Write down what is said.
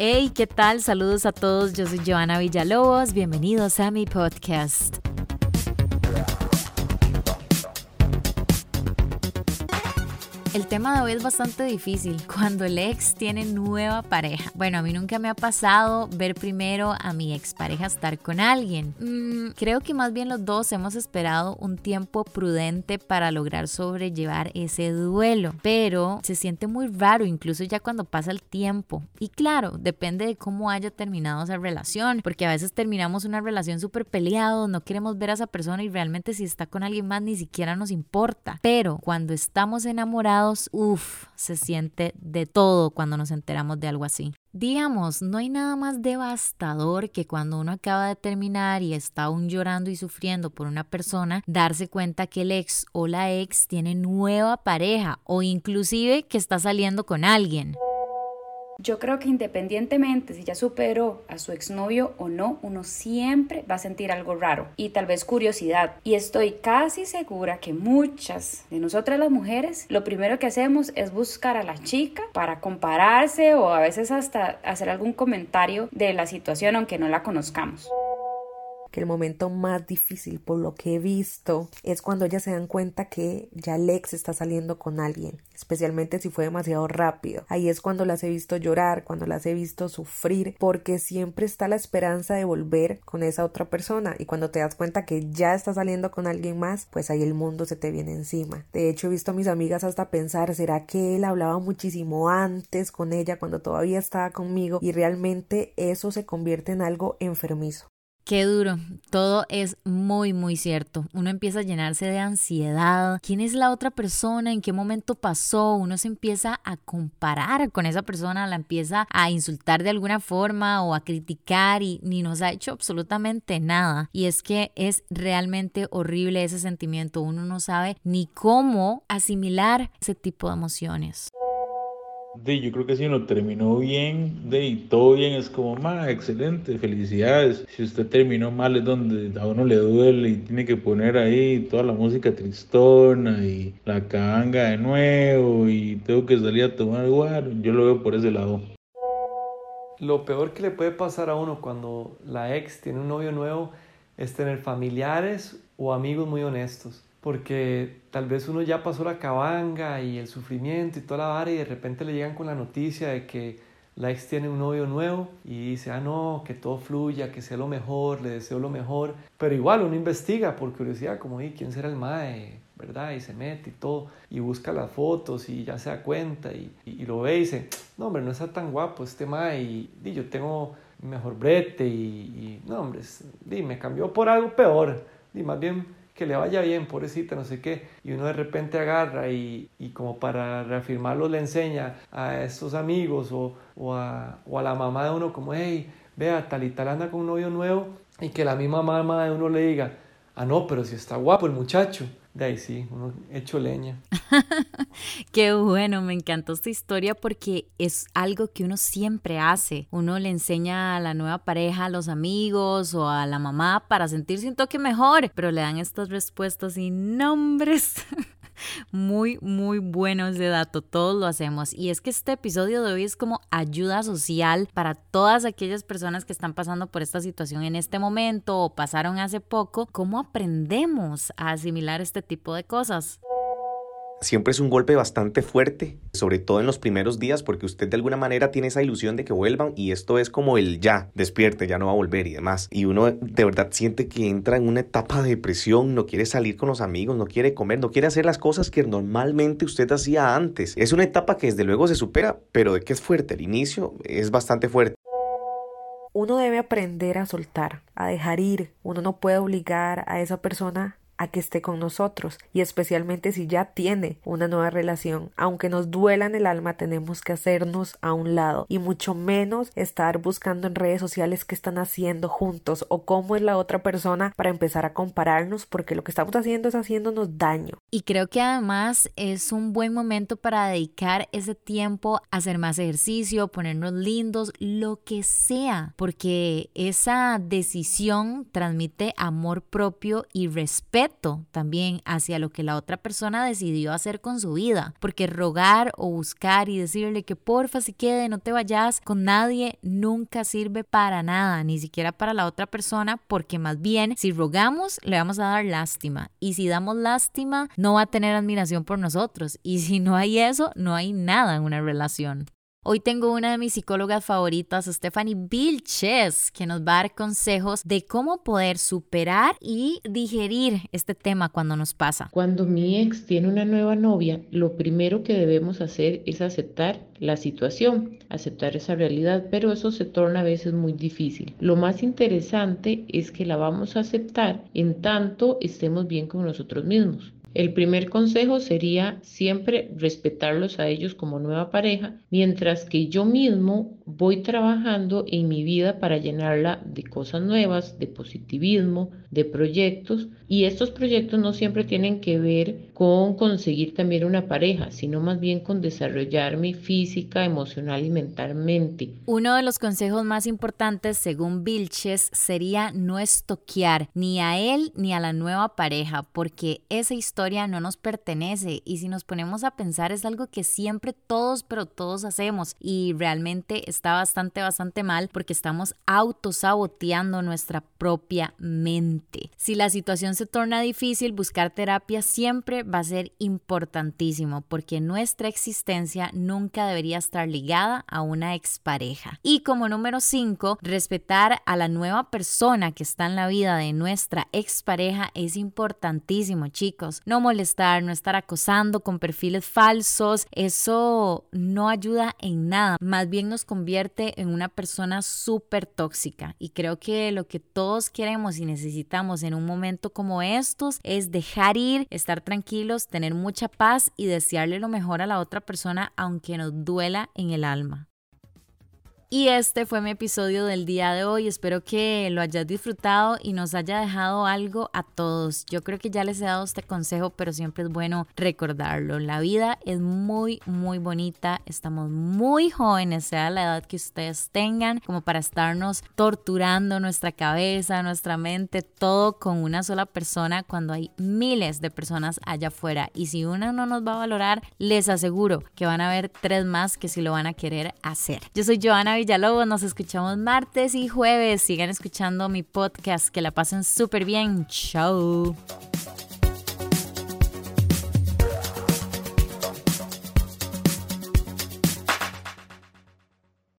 Hey, ¿qué tal? Saludos a todos. Yo soy Joana Villalobos. Bienvenidos a mi podcast. El tema de hoy es bastante difícil, cuando el ex tiene nueva pareja. Bueno, a mí nunca me ha pasado ver primero a mi expareja estar con alguien. Mm, creo que más bien los dos hemos esperado un tiempo prudente para lograr sobrellevar ese duelo, pero se siente muy raro incluso ya cuando pasa el tiempo. Y claro, depende de cómo haya terminado esa relación, porque a veces terminamos una relación súper peleado, no queremos ver a esa persona y realmente si está con alguien más ni siquiera nos importa. Pero cuando estamos enamorados, uff, se siente de todo cuando nos enteramos de algo así. Digamos, no hay nada más devastador que cuando uno acaba de terminar y está aún llorando y sufriendo por una persona, darse cuenta que el ex o la ex tiene nueva pareja o inclusive que está saliendo con alguien. Yo creo que independientemente si ya superó a su exnovio o no, uno siempre va a sentir algo raro y tal vez curiosidad. Y estoy casi segura que muchas de nosotras las mujeres lo primero que hacemos es buscar a la chica para compararse o a veces hasta hacer algún comentario de la situación aunque no la conozcamos que el momento más difícil por lo que he visto es cuando ellas se dan cuenta que ya Lex está saliendo con alguien, especialmente si fue demasiado rápido. Ahí es cuando las he visto llorar, cuando las he visto sufrir, porque siempre está la esperanza de volver con esa otra persona y cuando te das cuenta que ya está saliendo con alguien más, pues ahí el mundo se te viene encima. De hecho, he visto a mis amigas hasta pensar, ¿será que él hablaba muchísimo antes con ella cuando todavía estaba conmigo? Y realmente eso se convierte en algo enfermizo. Qué duro, todo es muy, muy cierto. Uno empieza a llenarse de ansiedad. ¿Quién es la otra persona? ¿En qué momento pasó? Uno se empieza a comparar con esa persona, la empieza a insultar de alguna forma o a criticar y ni nos ha hecho absolutamente nada. Y es que es realmente horrible ese sentimiento. Uno no sabe ni cómo asimilar ese tipo de emociones. De, yo creo que si uno terminó bien, de, y todo bien, es como, más excelente, felicidades. Si usted terminó mal es donde a uno le duele y tiene que poner ahí toda la música tristona y la canga de nuevo y tengo que salir a tomar igual. Yo lo veo por ese lado. Lo peor que le puede pasar a uno cuando la ex tiene un novio nuevo es tener familiares o amigos muy honestos porque tal vez uno ya pasó la cabanga y el sufrimiento y toda la vara y de repente le llegan con la noticia de que la ex tiene un novio nuevo y dice, ah, no, que todo fluya, que sea lo mejor, le deseo lo mejor. Pero igual uno investiga por curiosidad, como, ¿y quién será el mae? ¿Verdad? Y se mete y todo, y busca las fotos y ya se da cuenta y, y, lo ve y dice, no, hombre, no está tan guapo este mae y, y yo tengo mejor brete y, no, hombre, me cambió por algo peor. Y más bien que le vaya bien, pobrecita, no sé qué, y uno de repente agarra y, y como para reafirmarlo le enseña a esos amigos o, o, a, o a la mamá de uno como, hey, vea, tal y tal anda con un novio nuevo, y que la misma mamá de uno le diga, ah, no, pero si está guapo el muchacho, de ahí sí, uno hecho leña. Qué bueno, me encantó esta historia porque es algo que uno siempre hace. Uno le enseña a la nueva pareja, a los amigos o a la mamá para sentirse un toque mejor, pero le dan estas respuestas sin nombres. muy, muy bueno ese dato. Todos lo hacemos. Y es que este episodio de hoy es como ayuda social para todas aquellas personas que están pasando por esta situación en este momento o pasaron hace poco. ¿Cómo aprendemos a asimilar este tipo de cosas? Siempre es un golpe bastante fuerte, sobre todo en los primeros días, porque usted de alguna manera tiene esa ilusión de que vuelvan y esto es como el ya, despierte, ya no va a volver y demás. Y uno de verdad siente que entra en una etapa de depresión, no quiere salir con los amigos, no quiere comer, no quiere hacer las cosas que normalmente usted hacía antes. Es una etapa que desde luego se supera, pero de que es fuerte, el inicio es bastante fuerte. Uno debe aprender a soltar, a dejar ir. Uno no puede obligar a esa persona a que esté con nosotros y especialmente si ya tiene una nueva relación. Aunque nos duela en el alma, tenemos que hacernos a un lado y mucho menos estar buscando en redes sociales qué están haciendo juntos o cómo es la otra persona para empezar a compararnos porque lo que estamos haciendo es haciéndonos daño. Y creo que además es un buen momento para dedicar ese tiempo a hacer más ejercicio, ponernos lindos, lo que sea, porque esa decisión transmite amor propio y respeto respeto también hacia lo que la otra persona decidió hacer con su vida, porque rogar o buscar y decirle que porfa se quede, no te vayas con nadie, nunca sirve para nada, ni siquiera para la otra persona, porque más bien si rogamos le vamos a dar lástima y si damos lástima no va a tener admiración por nosotros y si no hay eso, no hay nada en una relación. Hoy tengo una de mis psicólogas favoritas, Stephanie Vilches, que nos va a dar consejos de cómo poder superar y digerir este tema cuando nos pasa. Cuando mi ex tiene una nueva novia, lo primero que debemos hacer es aceptar la situación, aceptar esa realidad, pero eso se torna a veces muy difícil. Lo más interesante es que la vamos a aceptar en tanto estemos bien con nosotros mismos. El primer consejo sería siempre respetarlos a ellos como nueva pareja, mientras que yo mismo voy trabajando en mi vida para llenarla de cosas nuevas, de positivismo, de proyectos. Y estos proyectos no siempre tienen que ver con conseguir también una pareja, sino más bien con desarrollarme física, emocional y mentalmente. Uno de los consejos más importantes, según Vilches, sería no estoquear ni a él ni a la nueva pareja, porque esa historia no nos pertenece. Y si nos ponemos a pensar, es algo que siempre todos, pero todos hacemos. Y realmente está bastante, bastante mal porque estamos autosaboteando nuestra propia mente. Si la situación se torna difícil, buscar terapia siempre va a ser importantísimo porque nuestra existencia nunca debería estar ligada a una expareja. Y como número 5, respetar a la nueva persona que está en la vida de nuestra expareja es importantísimo, chicos. No molestar, no estar acosando con perfiles falsos, eso no ayuda en nada, más bien nos convierte en una persona súper tóxica. Y creo que lo que todos queremos y necesitamos en un momento como estos es dejar ir, estar tranquilos, tener mucha paz y desearle lo mejor a la otra persona aunque nos duela en el alma. Y este fue mi episodio del día de hoy. Espero que lo hayas disfrutado y nos haya dejado algo a todos. Yo creo que ya les he dado este consejo, pero siempre es bueno recordarlo. La vida es muy, muy bonita. Estamos muy jóvenes, sea la edad que ustedes tengan, como para estarnos torturando nuestra cabeza, nuestra mente, todo con una sola persona cuando hay miles de personas allá afuera. Y si una no nos va a valorar, les aseguro que van a haber tres más que sí lo van a querer hacer. Yo soy Joana Villalobos. Nos escuchamos martes y jueves. Sigan escuchando mi podcast. Que la pasen súper bien. Chao.